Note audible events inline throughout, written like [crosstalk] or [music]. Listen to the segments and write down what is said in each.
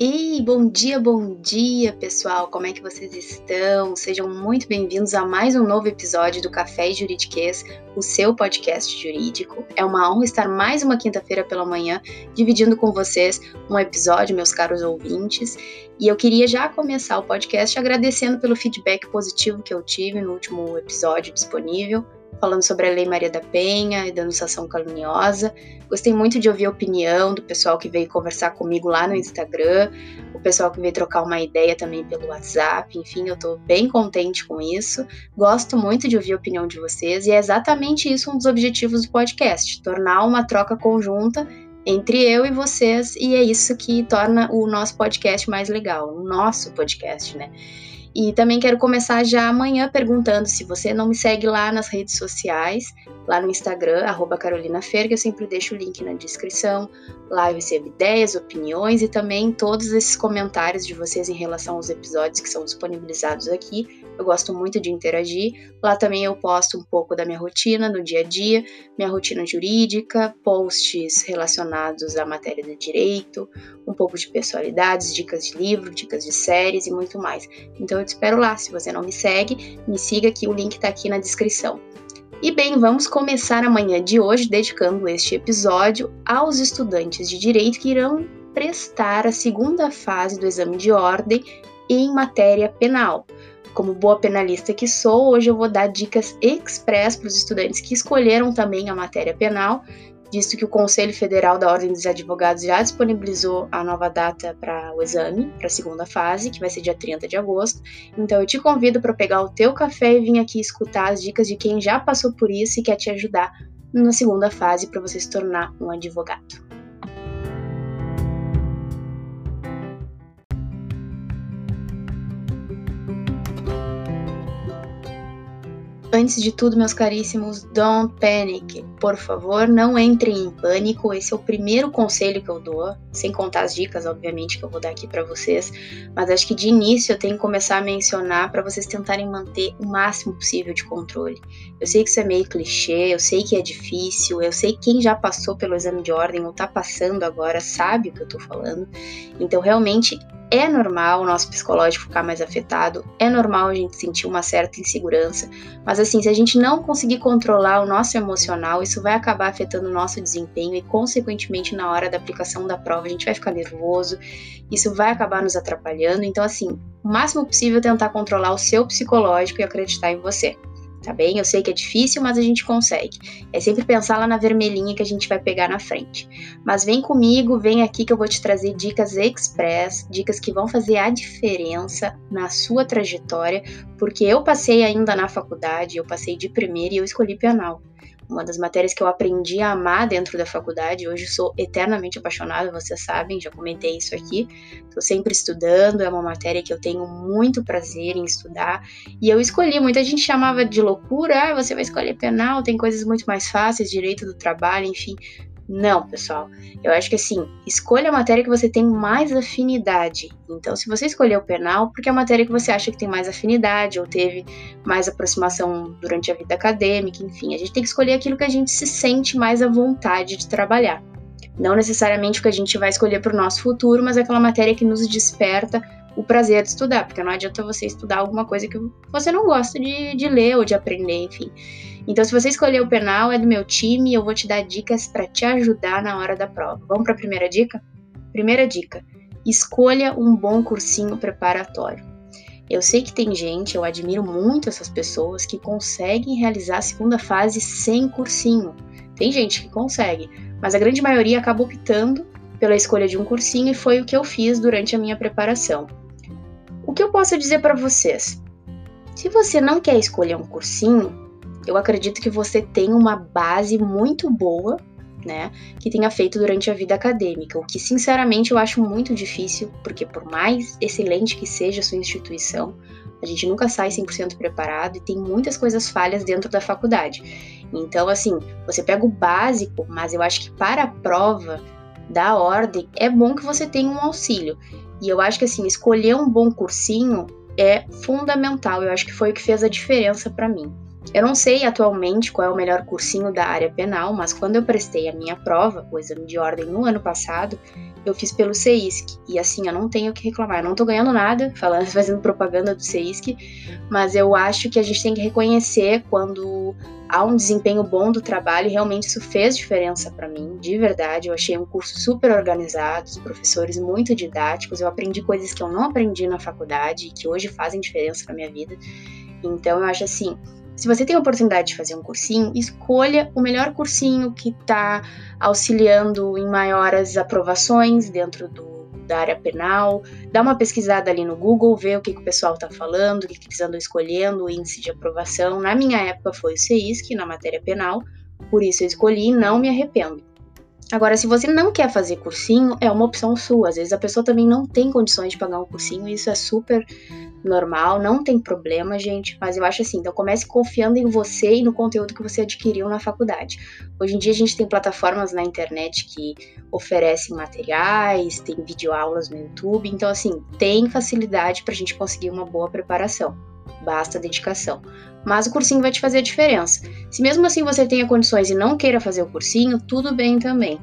Ei, bom dia, bom dia, pessoal! Como é que vocês estão? Sejam muito bem-vindos a mais um novo episódio do Café Juridiquês, o seu podcast jurídico. É uma honra estar mais uma quinta-feira pela manhã dividindo com vocês um episódio, meus caros ouvintes. E eu queria já começar o podcast agradecendo pelo feedback positivo que eu tive no último episódio disponível falando sobre a Lei Maria da Penha e denunciação caluniosa. Gostei muito de ouvir a opinião do pessoal que veio conversar comigo lá no Instagram, o pessoal que veio trocar uma ideia também pelo WhatsApp. Enfim, eu tô bem contente com isso. Gosto muito de ouvir a opinião de vocês e é exatamente isso um dos objetivos do podcast: tornar uma troca conjunta entre eu e vocês, e é isso que torna o nosso podcast mais legal, o nosso podcast, né? E também quero começar já amanhã perguntando se você não me segue lá nas redes sociais, lá no Instagram, arroba eu sempre deixo o link na descrição. Lá eu recebo ideias, opiniões e também todos esses comentários de vocês em relação aos episódios que são disponibilizados aqui. Eu gosto muito de interagir. Lá também eu posto um pouco da minha rotina no dia a dia, minha rotina jurídica, posts relacionados à matéria do direito, um pouco de personalidades, dicas de livro, dicas de séries e muito mais. Então eu te espero lá. Se você não me segue, me siga que o link está aqui na descrição. E bem, vamos começar amanhã de hoje dedicando este episódio aos estudantes de direito que irão prestar a segunda fase do exame de ordem em matéria penal. Como boa penalista que sou, hoje eu vou dar dicas express para os estudantes que escolheram também a matéria penal visto que o Conselho Federal da Ordem dos Advogados já disponibilizou a nova data para o exame, para a segunda fase, que vai ser dia 30 de agosto. Então eu te convido para pegar o teu café e vir aqui escutar as dicas de quem já passou por isso e quer te ajudar na segunda fase para você se tornar um advogado. Antes de tudo, meus caríssimos, don't panic. Por favor, não entrem em pânico. Esse é o primeiro conselho que eu dou, sem contar as dicas, obviamente, que eu vou dar aqui para vocês. Mas acho que de início eu tenho que começar a mencionar para vocês tentarem manter o máximo possível de controle. Eu sei que isso é meio clichê, eu sei que é difícil, eu sei que quem já passou pelo exame de ordem ou tá passando agora sabe o que eu tô falando. Então, realmente, é normal o nosso psicológico ficar mais afetado, é normal a gente sentir uma certa insegurança, mas assim, se a gente não conseguir controlar o nosso emocional, isso vai acabar afetando o nosso desempenho e, consequentemente, na hora da aplicação da prova, a gente vai ficar nervoso, isso vai acabar nos atrapalhando. Então, assim, o máximo possível tentar controlar o seu psicológico e acreditar em você tá bem? Eu sei que é difícil, mas a gente consegue. É sempre pensar lá na vermelhinha que a gente vai pegar na frente. Mas vem comigo, vem aqui que eu vou te trazer dicas express, dicas que vão fazer a diferença na sua trajetória, porque eu passei ainda na faculdade, eu passei de primeira e eu escolhi penal uma das matérias que eu aprendi a amar dentro da faculdade. Hoje sou eternamente apaixonada, vocês sabem, já comentei isso aqui. Estou sempre estudando, é uma matéria que eu tenho muito prazer em estudar. E eu escolhi, muita gente chamava de loucura, ah, você vai escolher penal, tem coisas muito mais fáceis, direito do trabalho, enfim. Não, pessoal. Eu acho que assim, escolha a matéria que você tem mais afinidade. Então, se você escolheu o penal, porque é a matéria que você acha que tem mais afinidade ou teve mais aproximação durante a vida acadêmica, enfim, a gente tem que escolher aquilo que a gente se sente mais à vontade de trabalhar. Não necessariamente o que a gente vai escolher para o nosso futuro, mas aquela matéria que nos desperta o prazer de estudar, porque não adianta você estudar alguma coisa que você não gosta de, de ler ou de aprender, enfim. Então, se você escolher o penal, é do meu time e eu vou te dar dicas para te ajudar na hora da prova. Vamos para a primeira dica? Primeira dica: escolha um bom cursinho preparatório. Eu sei que tem gente, eu admiro muito essas pessoas que conseguem realizar a segunda fase sem cursinho. Tem gente que consegue, mas a grande maioria acaba optando pela escolha de um cursinho e foi o que eu fiz durante a minha preparação. O que eu posso dizer para vocês? Se você não quer escolher um cursinho, eu acredito que você tem uma base muito boa, né, que tenha feito durante a vida acadêmica, o que sinceramente eu acho muito difícil, porque por mais excelente que seja a sua instituição, a gente nunca sai 100% preparado e tem muitas coisas falhas dentro da faculdade. Então, assim, você pega o básico, mas eu acho que para a prova da ordem é bom que você tenha um auxílio. E eu acho que assim, escolher um bom cursinho é fundamental. Eu acho que foi o que fez a diferença para mim. Eu não sei atualmente qual é o melhor cursinho da área penal, mas quando eu prestei a minha prova, o exame de ordem no ano passado, eu fiz pelo CEISC. E assim, eu não tenho o que reclamar. Eu não tô ganhando nada [laughs] falando, fazendo propaganda do CEISC, mas eu acho que a gente tem que reconhecer quando há um desempenho bom do trabalho, e realmente isso fez diferença para mim, de verdade. Eu achei um curso super organizado, os professores muito didáticos, eu aprendi coisas que eu não aprendi na faculdade e que hoje fazem diferença na minha vida. Então eu acho assim, se você tem a oportunidade de fazer um cursinho, escolha o melhor cursinho que está auxiliando em maiores aprovações dentro do, da área penal. Dá uma pesquisada ali no Google, vê o que, que o pessoal está falando, o que, que eles andam escolhendo, o índice de aprovação. Na minha época foi o CEISC, na matéria penal, por isso eu escolhi e não me arrependo. Agora, se você não quer fazer cursinho, é uma opção sua. Às vezes a pessoa também não tem condições de pagar um cursinho, isso é super normal, não tem problema, gente. Mas eu acho assim, então comece confiando em você e no conteúdo que você adquiriu na faculdade. Hoje em dia a gente tem plataformas na internet que oferecem materiais, tem videoaulas no YouTube, então assim, tem facilidade para a gente conseguir uma boa preparação. Basta dedicação. Mas o cursinho vai te fazer a diferença. Se mesmo assim você tenha condições e não queira fazer o cursinho, tudo bem também.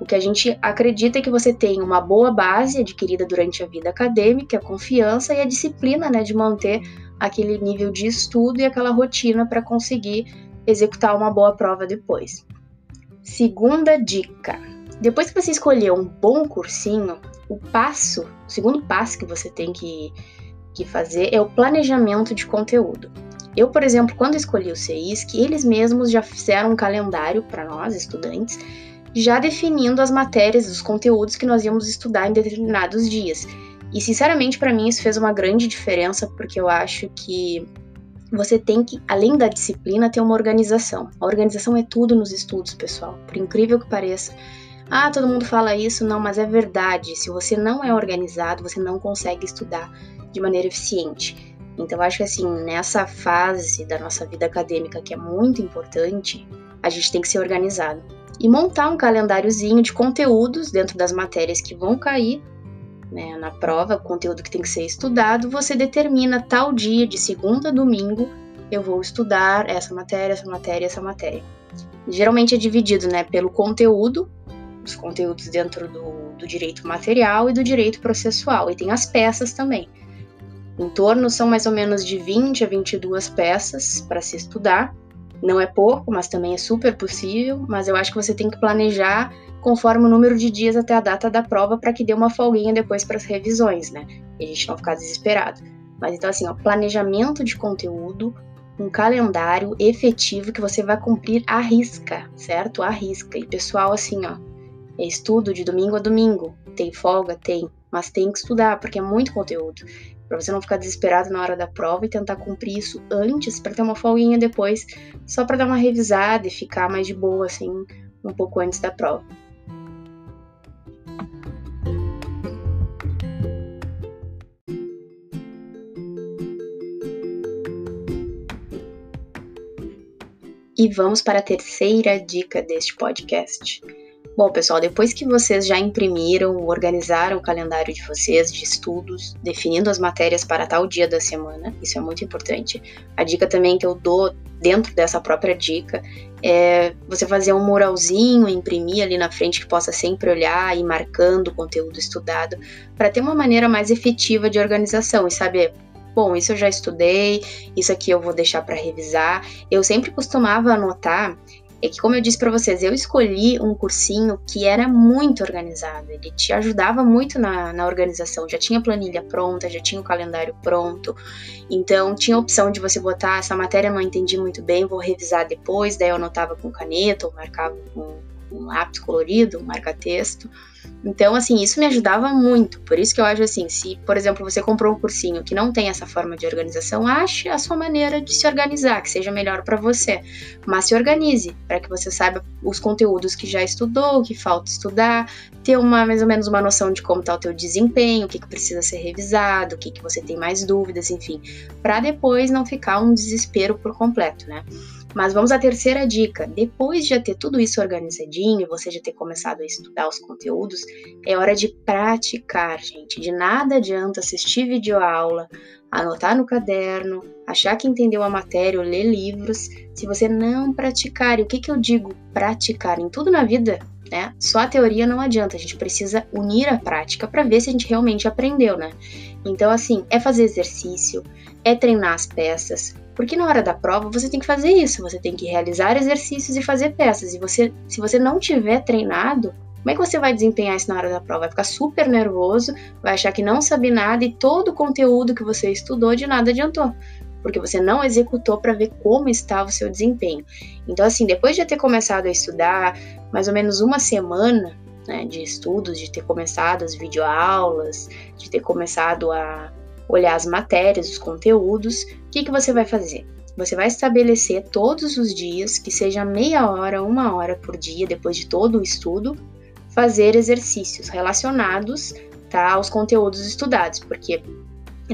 O que a gente acredita é que você tem uma boa base adquirida durante a vida acadêmica, a confiança e a disciplina né, de manter aquele nível de estudo e aquela rotina para conseguir executar uma boa prova depois. Segunda dica: depois que você escolher um bom cursinho, o passo, o segundo passo que você tem que, que fazer é o planejamento de conteúdo. Eu, por exemplo, quando escolhi o CEISC, eles mesmos já fizeram um calendário para nós, estudantes, já definindo as matérias, os conteúdos que nós íamos estudar em determinados dias. E sinceramente, para mim, isso fez uma grande diferença, porque eu acho que você tem que, além da disciplina, ter uma organização. A organização é tudo nos estudos, pessoal, por incrível que pareça. Ah, todo mundo fala isso, não, mas é verdade. Se você não é organizado, você não consegue estudar de maneira eficiente. Então, acho que assim, nessa fase da nossa vida acadêmica que é muito importante, a gente tem que ser organizado e montar um calendáriozinho de conteúdos dentro das matérias que vão cair né, na prova, conteúdo que tem que ser estudado, você determina tal dia, de segunda a domingo, eu vou estudar essa matéria, essa matéria, essa matéria. Geralmente é dividido né, pelo conteúdo, os conteúdos dentro do, do direito material e do direito processual, e tem as peças também. Em torno são mais ou menos de 20 a 22 peças para se estudar, não é pouco, mas também é super possível. Mas eu acho que você tem que planejar conforme o número de dias até a data da prova para que dê uma folguinha depois para as revisões, né? E a gente não ficar desesperado. Mas então, assim, ó, planejamento de conteúdo, um calendário efetivo que você vai cumprir à risca, certo? À risca. E pessoal, assim, ó, é estudo de domingo a domingo. Tem folga? Tem. Mas tem que estudar, porque é muito conteúdo para você não ficar desesperado na hora da prova e tentar cumprir isso antes para ter uma folguinha depois, só para dar uma revisada e ficar mais de boa assim um pouco antes da prova. E vamos para a terceira dica deste podcast. Bom, pessoal, depois que vocês já imprimiram, organizaram o calendário de vocês de estudos, definindo as matérias para tal dia da semana, isso é muito importante. A dica também que eu dou dentro dessa própria dica é você fazer um muralzinho, imprimir ali na frente que possa sempre olhar e marcando o conteúdo estudado, para ter uma maneira mais efetiva de organização e saber bom, isso eu já estudei, isso aqui eu vou deixar para revisar. Eu sempre costumava anotar é que, como eu disse para vocês, eu escolhi um cursinho que era muito organizado, ele te ajudava muito na, na organização, já tinha planilha pronta, já tinha o calendário pronto, então tinha a opção de você botar essa matéria não entendi muito bem, vou revisar depois, daí eu anotava com caneta ou marcava com um lápis colorido, um marca-texto. Então, assim, isso me ajudava muito. Por isso que eu acho assim, se, por exemplo, você comprou um cursinho que não tem essa forma de organização, ache a sua maneira de se organizar, que seja melhor para você. Mas se organize para que você saiba os conteúdos que já estudou, o que falta estudar, ter uma mais ou menos uma noção de como está o teu desempenho, o que, que precisa ser revisado, o que, que você tem mais dúvidas, enfim, para depois não ficar um desespero por completo, né? Mas vamos à terceira dica. Depois de já ter tudo isso organizadinho, você já ter começado a estudar os conteúdos, é hora de praticar, gente. De nada adianta assistir videoaula, anotar no caderno, achar que entendeu a matéria ou ler livros, se você não praticar, e o que, que eu digo praticar? Em tudo na vida, né? Só a teoria não adianta, a gente precisa unir a prática para ver se a gente realmente aprendeu, né? Então, assim, é fazer exercício, é treinar as peças, porque na hora da prova você tem que fazer isso, você tem que realizar exercícios e fazer peças. E você, se você não tiver treinado, como é que você vai desempenhar isso na hora da prova? Vai ficar super nervoso, vai achar que não sabe nada e todo o conteúdo que você estudou de nada adiantou, porque você não executou para ver como estava o seu desempenho. Então, assim, depois de ter começado a estudar mais ou menos uma semana né, de estudos, de ter começado as videoaulas, de ter começado a olhar as matérias, os conteúdos, o que, que você vai fazer? Você vai estabelecer todos os dias, que seja meia hora, uma hora por dia, depois de todo o estudo, fazer exercícios relacionados tá, aos conteúdos estudados, porque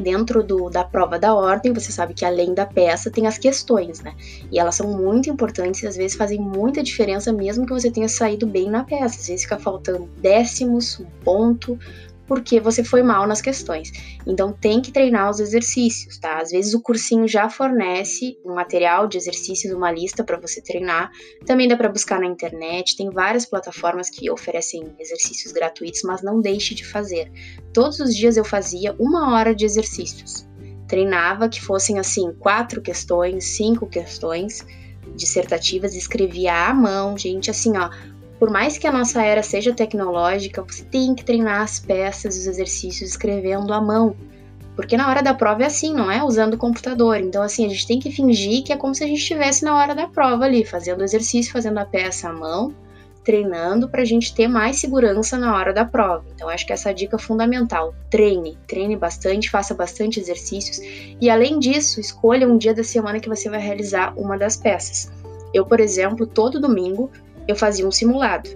dentro do, da prova da ordem, você sabe que além da peça tem as questões, né? E elas são muito importantes e às vezes fazem muita diferença, mesmo que você tenha saído bem na peça. Às vezes fica faltando décimos, um ponto, porque você foi mal nas questões. Então tem que treinar os exercícios, tá? Às vezes o cursinho já fornece um material de exercícios, uma lista para você treinar. Também dá para buscar na internet, tem várias plataformas que oferecem exercícios gratuitos, mas não deixe de fazer. Todos os dias eu fazia uma hora de exercícios. Treinava que fossem assim, quatro questões, cinco questões dissertativas, escrevia à mão, gente, assim, ó, por mais que a nossa era seja tecnológica, você tem que treinar as peças, os exercícios escrevendo à mão. Porque na hora da prova é assim, não é usando o computador. Então, assim, a gente tem que fingir que é como se a gente estivesse na hora da prova ali, fazendo o exercício, fazendo a peça à mão, treinando para a gente ter mais segurança na hora da prova. Então, acho que essa dica é fundamental. Treine, treine bastante, faça bastante exercícios e, além disso, escolha um dia da semana que você vai realizar uma das peças. Eu, por exemplo, todo domingo eu fazia um simulado.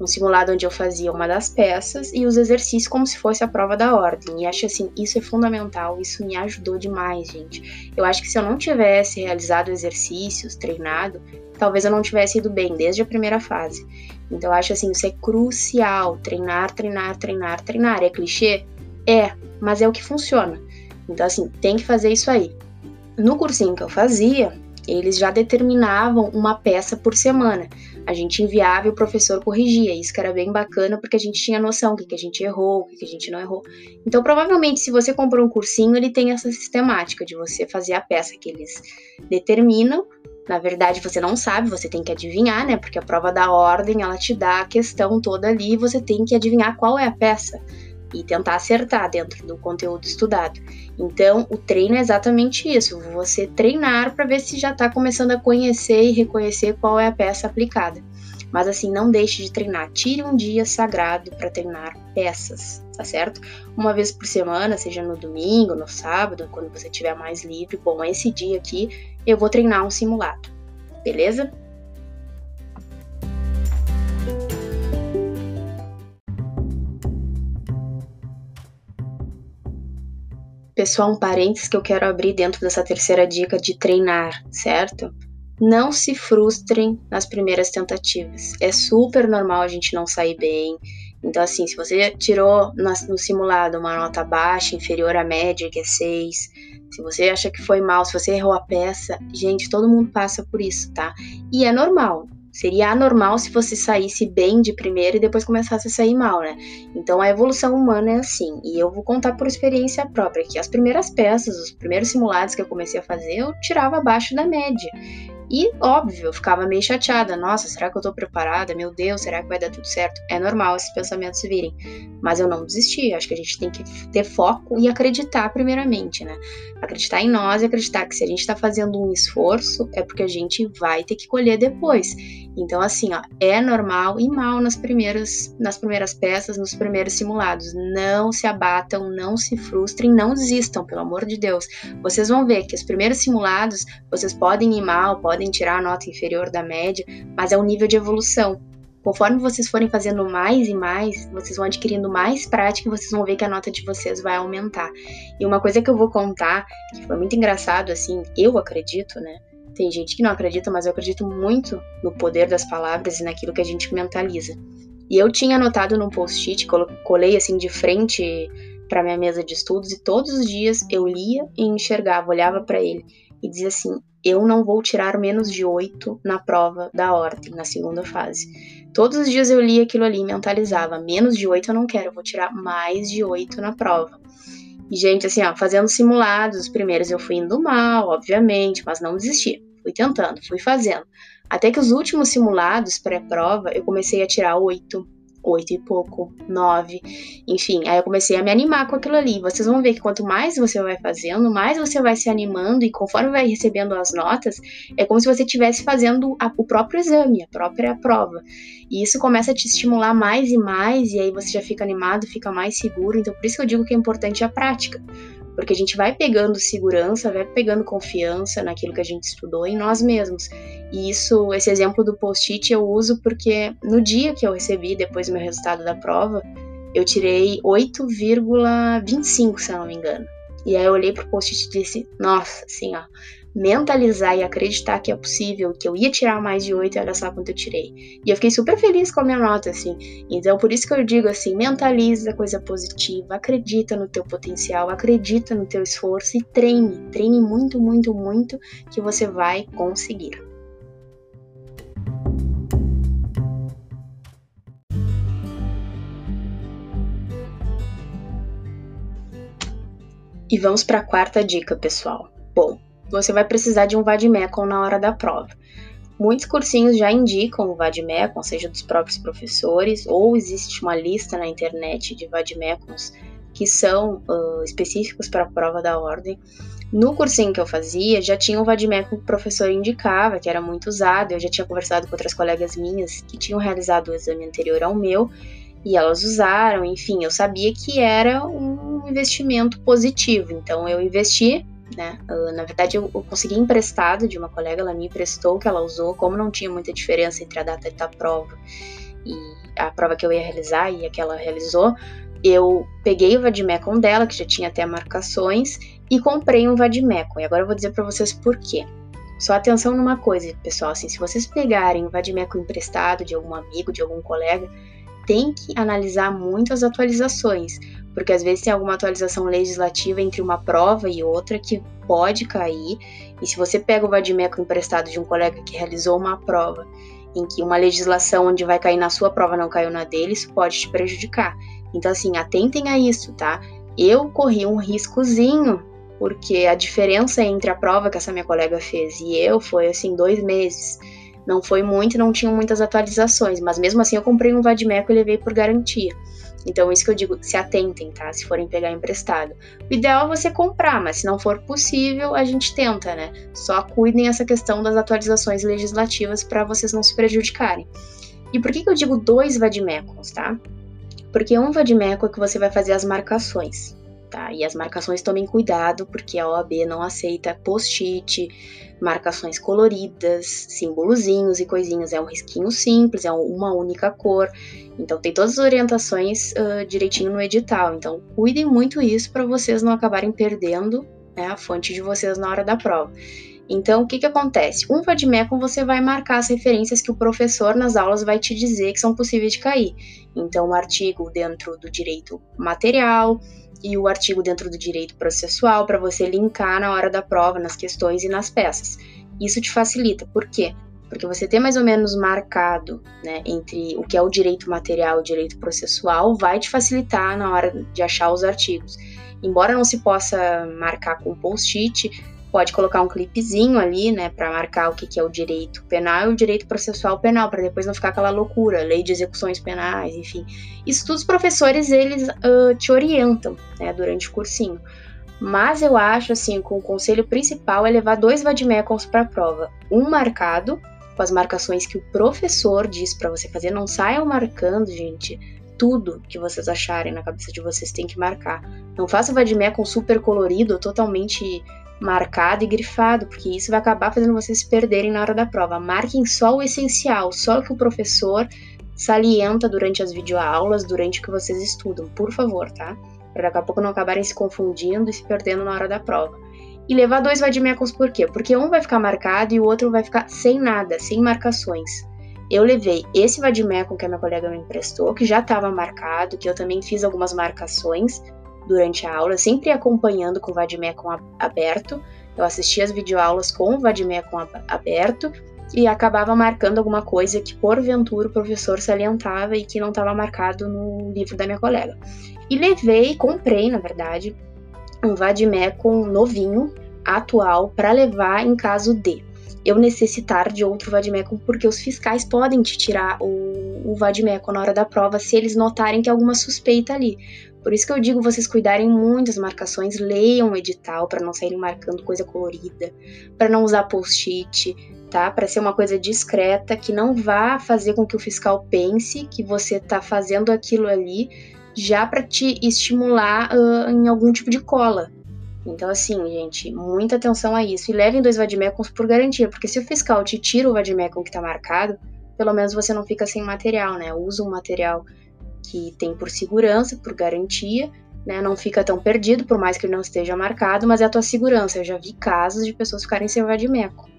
Um simulado onde eu fazia uma das peças e os exercícios como se fosse a prova da ordem. E acho assim, isso é fundamental, isso me ajudou demais, gente. Eu acho que se eu não tivesse realizado exercícios, treinado, talvez eu não tivesse ido bem desde a primeira fase. Então eu acho assim, isso é crucial, treinar, treinar, treinar, treinar. É clichê? É, mas é o que funciona. Então assim, tem que fazer isso aí. No cursinho que eu fazia, eles já determinavam uma peça por semana. A gente enviava e o professor corrigia. Isso que era bem bacana porque a gente tinha noção do que, a gente errou, o que, a gente não errou. Então, provavelmente, se você comprou um cursinho, ele tem essa sistemática de você fazer a peça que eles determinam. Na verdade, você não sabe, você tem que adivinhar, né? Porque a prova da ordem, ela te dá a questão toda ali e você tem que adivinhar qual é a peça e tentar acertar dentro do conteúdo estudado. Então, o treino é exatamente isso: você treinar para ver se já está começando a conhecer e reconhecer qual é a peça aplicada. Mas assim, não deixe de treinar. Tire um dia sagrado para treinar peças, tá certo? Uma vez por semana, seja no domingo, no sábado, quando você tiver mais livre. Bom, esse dia aqui eu vou treinar um simulado, beleza? Pessoal, um parênteses que eu quero abrir dentro dessa terceira dica de treinar, certo? Não se frustrem nas primeiras tentativas. É super normal a gente não sair bem. Então, assim, se você tirou no simulado uma nota baixa, inferior à média, que é 6, se você acha que foi mal, se você errou a peça, gente, todo mundo passa por isso, tá? E é normal. Seria anormal se você saísse bem de primeira e depois começasse a sair mal, né? Então a evolução humana é assim. E eu vou contar por experiência própria que as primeiras peças, os primeiros simulados que eu comecei a fazer, eu tirava abaixo da média. E, óbvio, eu ficava meio chateada. Nossa, será que eu tô preparada? Meu Deus, será que vai dar tudo certo? É normal esses pensamentos virem. Mas eu não desisti. Acho que a gente tem que ter foco e acreditar, primeiramente, né? Acreditar em nós e acreditar que se a gente tá fazendo um esforço, é porque a gente vai ter que colher depois. Então, assim, ó, é normal e mal nas primeiras, nas primeiras peças, nos primeiros simulados. Não se abatam, não se frustrem, não desistam, pelo amor de Deus. Vocês vão ver que os primeiros simulados, vocês podem ir mal, podem podem tirar a nota inferior da média, mas é um nível de evolução. Conforme vocês forem fazendo mais e mais, vocês vão adquirindo mais prática e vocês vão ver que a nota de vocês vai aumentar. E uma coisa que eu vou contar, que foi muito engraçado, assim, eu acredito, né? Tem gente que não acredita, mas eu acredito muito no poder das palavras e naquilo que a gente mentaliza. E eu tinha anotado num post-it, colei assim de frente para minha mesa de estudos e todos os dias eu lia e enxergava, olhava para ele e dizia assim: eu não vou tirar menos de oito na prova da ordem, na segunda fase. Todos os dias eu lia aquilo ali e mentalizava: menos de oito eu não quero, eu vou tirar mais de oito na prova. E, gente, assim, ó, fazendo simulados, os primeiros eu fui indo mal, obviamente, mas não desisti. Fui tentando, fui fazendo. Até que os últimos simulados pré-prova eu comecei a tirar oito, oito e pouco, nove, enfim. Aí eu comecei a me animar com aquilo ali. Vocês vão ver que quanto mais você vai fazendo, mais você vai se animando e conforme vai recebendo as notas, é como se você estivesse fazendo a, o próprio exame, a própria prova. E isso começa a te estimular mais e mais, e aí você já fica animado, fica mais seguro. Então por isso que eu digo que é importante a prática porque a gente vai pegando segurança, vai pegando confiança naquilo que a gente estudou em nós mesmos. E isso, esse exemplo do post-it eu uso porque no dia que eu recebi depois do meu resultado da prova, eu tirei 8,25, se eu não me engano. E aí eu olhei pro post-it e disse: "Nossa, assim, ó, mentalizar e acreditar que é possível, que eu ia tirar mais de 8 e olha só quanto eu tirei. E eu fiquei super feliz com a minha nota, assim. Então, por isso que eu digo assim, mentaliza coisa positiva, acredita no teu potencial, acredita no teu esforço e treine, treine muito, muito, muito que você vai conseguir. E vamos para a quarta dica, pessoal. Bom, você vai precisar de um vademecum na hora da prova. Muitos cursinhos já indicam o vademecum, seja dos próprios professores, ou existe uma lista na internet de vademecums que são uh, específicos para a prova da ordem. No cursinho que eu fazia, já tinha um vademecum que o professor indicava, que era muito usado. Eu já tinha conversado com outras colegas minhas que tinham realizado o exame anterior ao meu e elas usaram. Enfim, eu sabia que era um investimento positivo, então eu investi né? Na verdade, eu, consegui emprestado de uma colega, ela me emprestou, que ela usou, como não tinha muita diferença entre a data da prova e a prova que eu ia realizar e a que ela realizou, eu peguei o Vadimecum dela, que já tinha até marcações, e comprei um Vadimecum. E agora eu vou dizer para vocês por quê. Só atenção numa coisa, pessoal, assim, se vocês pegarem o Vadimecum emprestado de algum amigo, de algum colega, tem que analisar muito as atualizações, porque às vezes tem alguma atualização legislativa entre uma prova e outra que pode cair, e se você pega o vadimeco emprestado de um colega que realizou uma prova em que uma legislação onde vai cair na sua prova não caiu na dele, isso pode te prejudicar. Então, assim, atentem a isso, tá? Eu corri um riscozinho, porque a diferença entre a prova que essa minha colega fez e eu foi, assim, dois meses. Não foi muito, não tinham muitas atualizações, mas mesmo assim eu comprei um Vadimeco e levei por garantia. Então, isso que eu digo, se atentem, tá? Se forem pegar emprestado. O ideal é você comprar, mas se não for possível, a gente tenta, né? Só cuidem essa questão das atualizações legislativas para vocês não se prejudicarem. E por que, que eu digo dois vadimecos, tá? Porque um vadimeco é que você vai fazer as marcações, tá? E as marcações tomem cuidado, porque a OAB não aceita post-it, marcações coloridas, símbolozinhos e coisinhas. É um risquinho simples, é uma única cor. Então tem todas as orientações uh, direitinho no edital. Então cuidem muito isso para vocês não acabarem perdendo né, a fonte de vocês na hora da prova. Então, o que, que acontece? Um vademecum você vai marcar as referências que o professor nas aulas vai te dizer que são possíveis de cair. Então, o artigo dentro do direito material, e o artigo dentro do direito processual para você linkar na hora da prova, nas questões e nas peças. Isso te facilita. Por quê? Porque você ter mais ou menos marcado né, entre o que é o direito material e o direito processual vai te facilitar na hora de achar os artigos. Embora não se possa marcar com post-it, pode colocar um clipezinho ali, né, para marcar o que, que é o direito penal e o direito processual penal, para depois não ficar aquela loucura, lei de execuções penais, enfim. Isso todos os professores eles uh, te orientam, né, durante o cursinho. Mas eu acho assim, que o conselho principal é levar dois vademecums para a prova, um marcado com as marcações que o professor diz para você fazer, não saiam marcando, gente. Tudo que vocês acharem na cabeça de vocês tem que marcar. Não faça vademecum super colorido, totalmente marcado e grifado, porque isso vai acabar fazendo vocês se perderem na hora da prova. Marquem só o essencial, só o que o professor salienta durante as videoaulas, durante o que vocês estudam, por favor, tá? Para daqui a pouco não acabarem se confundindo e se perdendo na hora da prova. E levar dois vademecums por quê? Porque um vai ficar marcado e o outro vai ficar sem nada, sem marcações. Eu levei esse vademecum que a minha colega me emprestou, que já estava marcado, que eu também fiz algumas marcações, durante a aula, sempre acompanhando com o Vademecum aberto. Eu assistia as videoaulas com o Vademecum aberto e acabava marcando alguma coisa que porventura o professor salientava e que não estava marcado no livro da minha colega. E levei, comprei, na verdade, um Vademecum novinho, atual, para levar em caso de eu necessitar de outro vademecum, porque os fiscais podem te tirar o, o vademecum na hora da prova se eles notarem que há alguma suspeita ali. Por isso que eu digo vocês cuidarem muito das marcações, leiam o edital para não saírem marcando coisa colorida, para não usar post-it, tá? Para ser uma coisa discreta que não vá fazer com que o fiscal pense que você está fazendo aquilo ali já para te estimular uh, em algum tipo de cola. Então, assim, gente, muita atenção a isso. E levem dois vademecums por garantia, porque se o fiscal te tira o vademecum que está marcado, pelo menos você não fica sem material, né? Usa um material que tem por segurança, por garantia, né? Não fica tão perdido, por mais que ele não esteja marcado, mas é a tua segurança. Eu já vi casos de pessoas ficarem sem vademecum.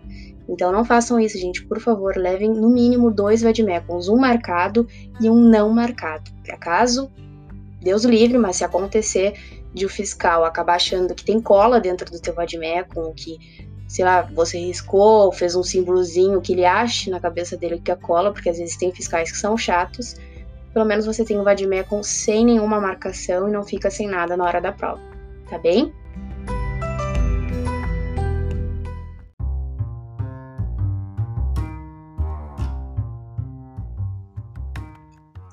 Então não façam isso, gente. Por favor, levem no mínimo dois vademecums, um marcado e um não marcado. Para caso Deus livre, mas se acontecer de o fiscal acabar achando que tem cola dentro do teu vademecum, que, sei lá, você riscou, fez um símbolozinho que ele ache na cabeça dele que é cola, porque às vezes tem fiscais que são chatos, pelo menos você tem o vademecum sem nenhuma marcação e não fica sem nada na hora da prova, tá bem?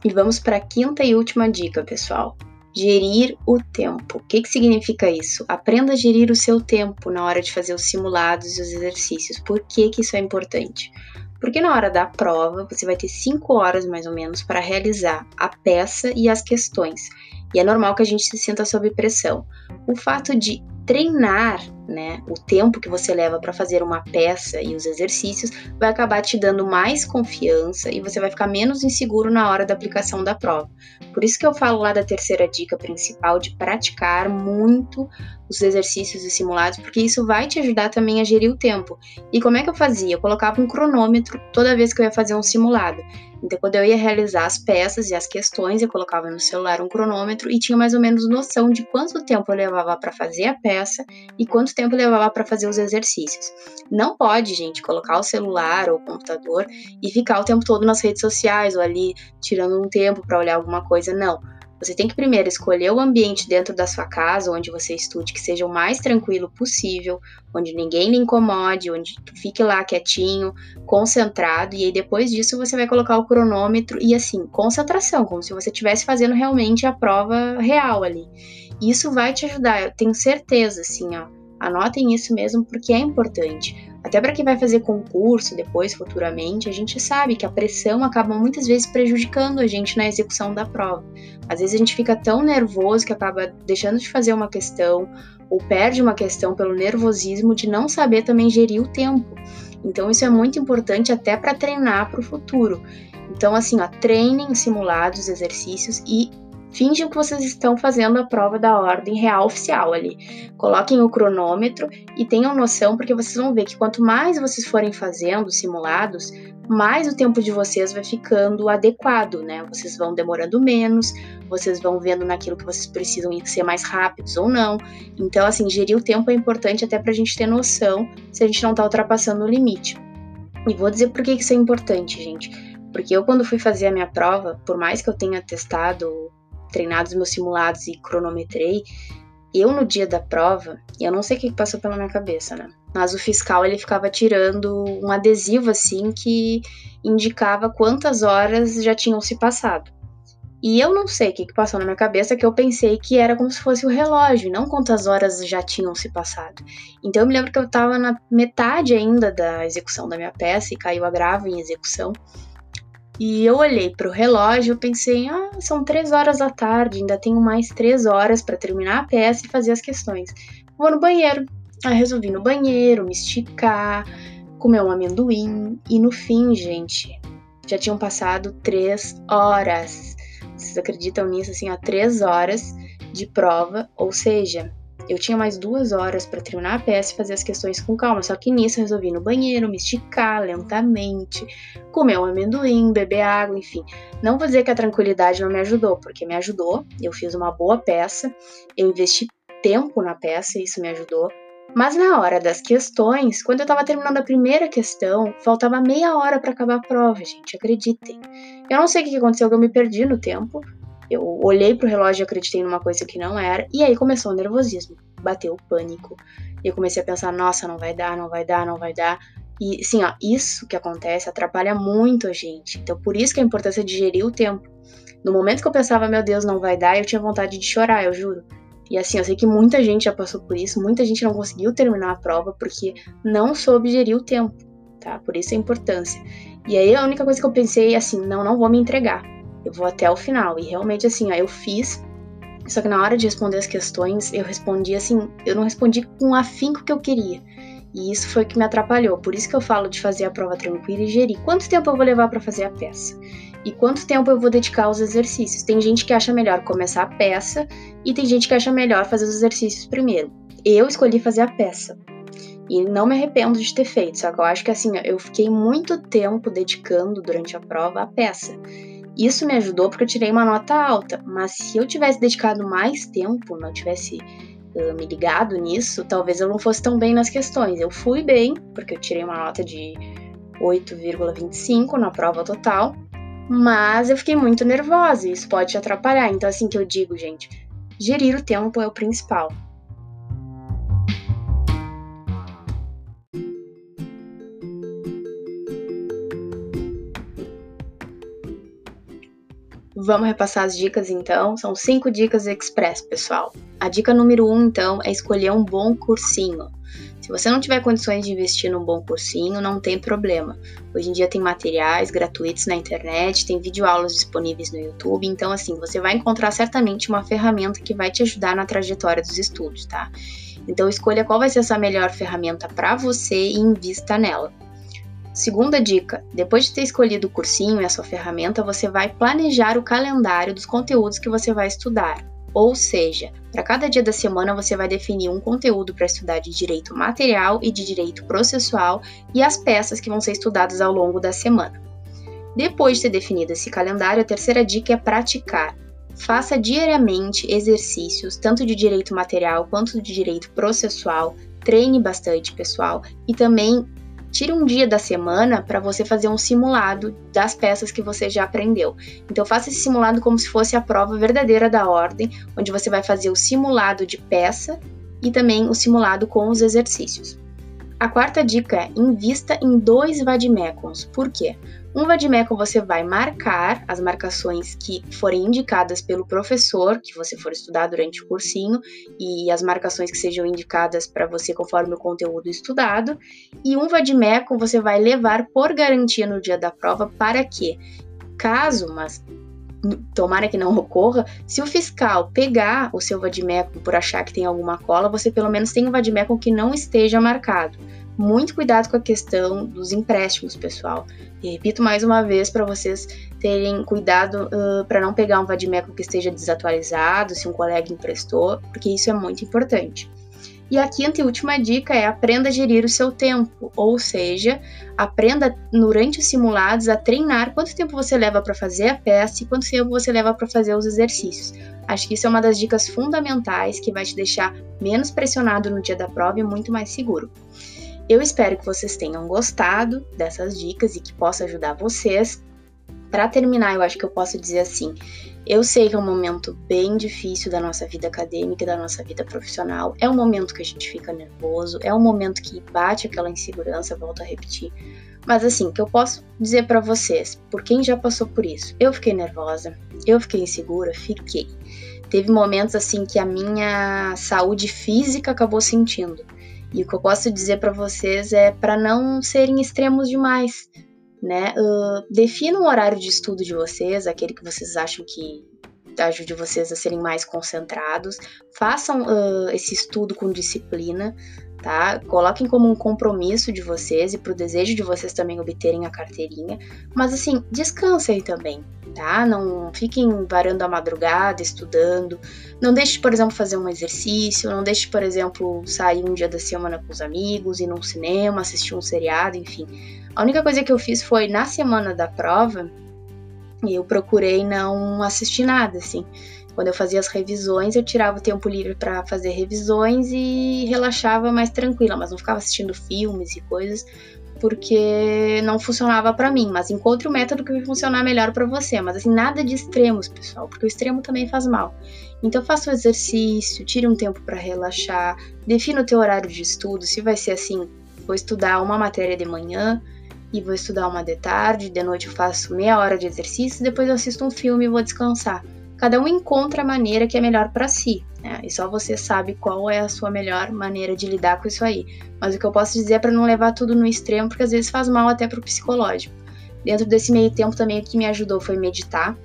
E vamos para a quinta e última dica, pessoal. Gerir o tempo. O que, que significa isso? Aprenda a gerir o seu tempo na hora de fazer os simulados e os exercícios. Por que, que isso é importante? Porque na hora da prova você vai ter 5 horas mais ou menos para realizar a peça e as questões. E é normal que a gente se sinta sob pressão. O fato de treinar, né, o tempo que você leva para fazer uma peça e os exercícios vai acabar te dando mais confiança e você vai ficar menos inseguro na hora da aplicação da prova. Por isso que eu falo lá da terceira dica principal de praticar muito os exercícios e simulados, porque isso vai te ajudar também a gerir o tempo. E como é que eu fazia? Eu colocava um cronômetro toda vez que eu ia fazer um simulado. Então, quando eu ia realizar as peças e as questões, eu colocava no celular um cronômetro e tinha mais ou menos noção de quanto tempo eu levava para fazer a peça e quanto tempo levava para fazer os exercícios. Não pode, gente, colocar o celular ou o computador e ficar o tempo todo nas redes sociais ou ali tirando um tempo para olhar alguma coisa. Não você tem que primeiro escolher o ambiente dentro da sua casa onde você estude que seja o mais tranquilo possível, onde ninguém lhe incomode, onde fique lá quietinho, concentrado, e aí depois disso você vai colocar o cronômetro e assim, concentração, como se você estivesse fazendo realmente a prova real ali. Isso vai te ajudar, eu tenho certeza, assim, ó. Anotem isso mesmo porque é importante. Até para quem vai fazer concurso depois, futuramente, a gente sabe que a pressão acaba muitas vezes prejudicando a gente na execução da prova. Às vezes a gente fica tão nervoso que acaba deixando de fazer uma questão ou perde uma questão pelo nervosismo de não saber também gerir o tempo. Então isso é muito importante até para treinar para o futuro. Então assim, ó, treinem simulados, exercícios e Fingem que vocês estão fazendo a prova da ordem real oficial ali. Coloquem o cronômetro e tenham noção, porque vocês vão ver que quanto mais vocês forem fazendo simulados, mais o tempo de vocês vai ficando adequado, né? Vocês vão demorando menos, vocês vão vendo naquilo que vocês precisam ser mais rápidos ou não. Então, assim, gerir o tempo é importante até para a gente ter noção se a gente não está ultrapassando o limite. E vou dizer por que isso é importante, gente. Porque eu, quando fui fazer a minha prova, por mais que eu tenha testado treinado os meus simulados e cronometrei, eu no dia da prova, eu não sei o que passou pela minha cabeça, né? Mas o fiscal ele ficava tirando um adesivo assim que indicava quantas horas já tinham se passado. E eu não sei o que, passou na minha cabeça, que eu pensei que era como se fosse o relógio, não quantas horas já tinham se passado. Então eu me lembro que eu estava na metade ainda da execução da minha peça e caiu a grava em execução. E eu olhei para o relógio e pensei, ah, são três horas da tarde, ainda tenho mais três horas para terminar a peça e fazer as questões. Vou no banheiro. Aí resolvi no banheiro, me esticar, comer um amendoim. E no fim, gente, já tinham passado três horas. Vocês acreditam nisso? Assim, há três horas de prova, ou seja, eu tinha mais duas horas para terminar a peça e fazer as questões com calma. Só que nisso eu resolvi ir no banheiro, me esticar lentamente, comer um amendoim, beber água, enfim. Não vou dizer que a tranquilidade não me ajudou, porque me ajudou. Eu fiz uma boa peça, eu investi tempo na peça e isso me ajudou. Mas na hora das questões, quando eu tava terminando a primeira questão, faltava meia hora para acabar a prova, gente, acreditem. Eu não sei o que aconteceu, que eu me perdi no tempo. Eu olhei pro relógio e acreditei numa coisa que não era, e aí começou o nervosismo, bateu o pânico. E eu comecei a pensar, nossa, não vai dar, não vai dar, não vai dar. E sim, ó, isso que acontece atrapalha muito a gente. Então, por isso que a importância de gerir o tempo. No momento que eu pensava, meu Deus, não vai dar, eu tinha vontade de chorar, eu juro. E assim, eu sei que muita gente já passou por isso, muita gente não conseguiu terminar a prova porque não soube gerir o tempo, tá? Por isso a importância. E aí a única coisa que eu pensei é assim, não, não vou me entregar. Eu vou até o final. E realmente assim, ó, eu fiz. Só que na hora de responder as questões, eu respondi assim, eu não respondi com o afinco que eu queria. E isso foi o que me atrapalhou. Por isso que eu falo de fazer a prova tranquila e gerir. Quanto tempo eu vou levar para fazer a peça? e quanto tempo eu vou dedicar aos exercícios. Tem gente que acha melhor começar a peça e tem gente que acha melhor fazer os exercícios primeiro. Eu escolhi fazer a peça. E não me arrependo de ter feito, só que eu acho que assim, eu fiquei muito tempo dedicando durante a prova a peça. Isso me ajudou porque eu tirei uma nota alta, mas se eu tivesse dedicado mais tempo, não tivesse uh, me ligado nisso, talvez eu não fosse tão bem nas questões. Eu fui bem, porque eu tirei uma nota de 8,25 na prova total, mas eu fiquei muito nervosa e isso pode te atrapalhar. Então, assim que eu digo, gente, gerir o tempo é o principal. Vamos repassar as dicas então. São cinco dicas express, pessoal. A dica número um, então, é escolher um bom cursinho. Se você não tiver condições de investir num bom cursinho, não tem problema. Hoje em dia tem materiais gratuitos na internet, tem videoaulas disponíveis no YouTube, então assim, você vai encontrar certamente uma ferramenta que vai te ajudar na trajetória dos estudos, tá? Então escolha qual vai ser essa melhor ferramenta para você e invista nela. Segunda dica: depois de ter escolhido o cursinho e a sua ferramenta, você vai planejar o calendário dos conteúdos que você vai estudar. Ou seja, para cada dia da semana você vai definir um conteúdo para estudar de direito material e de direito processual e as peças que vão ser estudadas ao longo da semana. Depois de ter definido esse calendário, a terceira dica é praticar. Faça diariamente exercícios, tanto de direito material quanto de direito processual. Treine bastante, pessoal, e também Tire um dia da semana para você fazer um simulado das peças que você já aprendeu. Então faça esse simulado como se fosse a prova verdadeira da ordem, onde você vai fazer o simulado de peça e também o simulado com os exercícios. A quarta dica é invista em dois vademecums. Por quê? Um vademecum você vai marcar as marcações que forem indicadas pelo professor, que você for estudar durante o cursinho, e as marcações que sejam indicadas para você conforme o conteúdo estudado. E um vademecum você vai levar por garantia no dia da prova para que, caso, mas tomara que não ocorra, se o fiscal pegar o seu vademecum por achar que tem alguma cola, você pelo menos tem um vademecum que não esteja marcado muito cuidado com a questão dos empréstimos, pessoal. E repito mais uma vez para vocês terem cuidado uh, para não pegar um vadimeco que esteja desatualizado, se um colega emprestou, porque isso é muito importante. E a quinta e última dica é aprenda a gerir o seu tempo, ou seja, aprenda durante os simulados a treinar quanto tempo você leva para fazer a peça e quanto tempo você leva para fazer os exercícios. Acho que isso é uma das dicas fundamentais que vai te deixar menos pressionado no dia da prova e muito mais seguro. Eu espero que vocês tenham gostado dessas dicas e que possa ajudar vocês. Para terminar, eu acho que eu posso dizer assim: eu sei que é um momento bem difícil da nossa vida acadêmica da nossa vida profissional. É um momento que a gente fica nervoso, é um momento que bate aquela insegurança, volto a repetir. Mas assim, que eu posso dizer para vocês, por quem já passou por isso, eu fiquei nervosa, eu fiquei insegura, fiquei. Teve momentos assim que a minha saúde física acabou sentindo. E o que eu posso dizer para vocês é para não serem extremos demais, né? Uh, defina um horário de estudo de vocês, aquele que vocês acham que ajude vocês a serem mais concentrados. Façam uh, esse estudo com disciplina, tá? Coloquem como um compromisso de vocês e para o desejo de vocês também obterem a carteirinha. Mas assim, descansem também. Tá? Não fiquem varando a madrugada, estudando. Não deixe, por exemplo, fazer um exercício. Não deixe, por exemplo, sair um dia da semana com os amigos, ir num cinema, assistir um seriado, enfim. A única coisa que eu fiz foi na semana da prova, eu procurei não assistir nada, assim. Quando eu fazia as revisões, eu tirava o tempo livre para fazer revisões e relaxava mais tranquila, mas não ficava assistindo filmes e coisas, porque não funcionava para mim. Mas encontre o método que vai funcionar melhor para você. Mas assim, nada de extremos, pessoal, porque o extremo também faz mal. Então faça o exercício, tire um tempo para relaxar, defina o teu horário de estudo, se vai ser assim, vou estudar uma matéria de manhã, e vou estudar uma de tarde, de noite eu faço meia hora de exercício, depois eu assisto um filme e vou descansar. Cada um encontra a maneira que é melhor para si, né? E só você sabe qual é a sua melhor maneira de lidar com isso aí. Mas o que eu posso dizer é para não levar tudo no extremo, porque às vezes faz mal até pro psicológico. Dentro desse meio tempo também o que me ajudou foi meditar.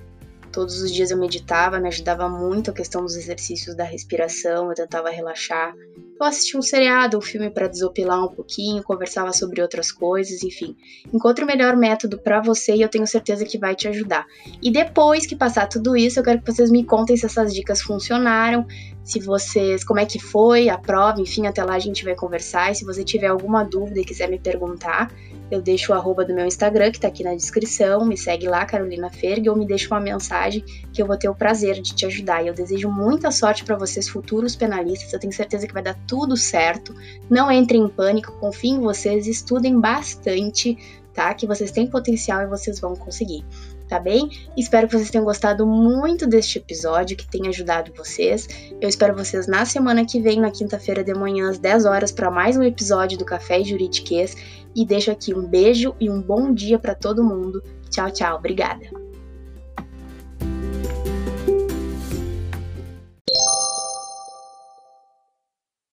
Todos os dias eu meditava, me ajudava muito a questão dos exercícios da respiração, eu tentava relaxar. Eu assistia um seriado, um filme para desopilar um pouquinho, conversava sobre outras coisas, enfim. Encontre o melhor método para você e eu tenho certeza que vai te ajudar. E depois que passar tudo isso, eu quero que vocês me contem se essas dicas funcionaram, se vocês, como é que foi a prova, enfim, até lá a gente vai conversar. E se você tiver alguma dúvida e quiser me perguntar, eu deixo o arroba do meu Instagram, que tá aqui na descrição, me segue lá, Carolina Ferg, ou me deixa uma mensagem que eu vou ter o prazer de te ajudar. E eu desejo muita sorte para vocês, futuros penalistas, eu tenho certeza que vai dar tudo certo. Não entrem em pânico, confiem em vocês, estudem bastante, tá? Que vocês têm potencial e vocês vão conseguir tá bem? Espero que vocês tenham gostado muito deste episódio, que tenha ajudado vocês. Eu espero vocês na semana que vem, na quinta-feira de manhã, às 10 horas, para mais um episódio do Café e Juridiquês. E deixo aqui um beijo e um bom dia para todo mundo. Tchau, tchau. Obrigada.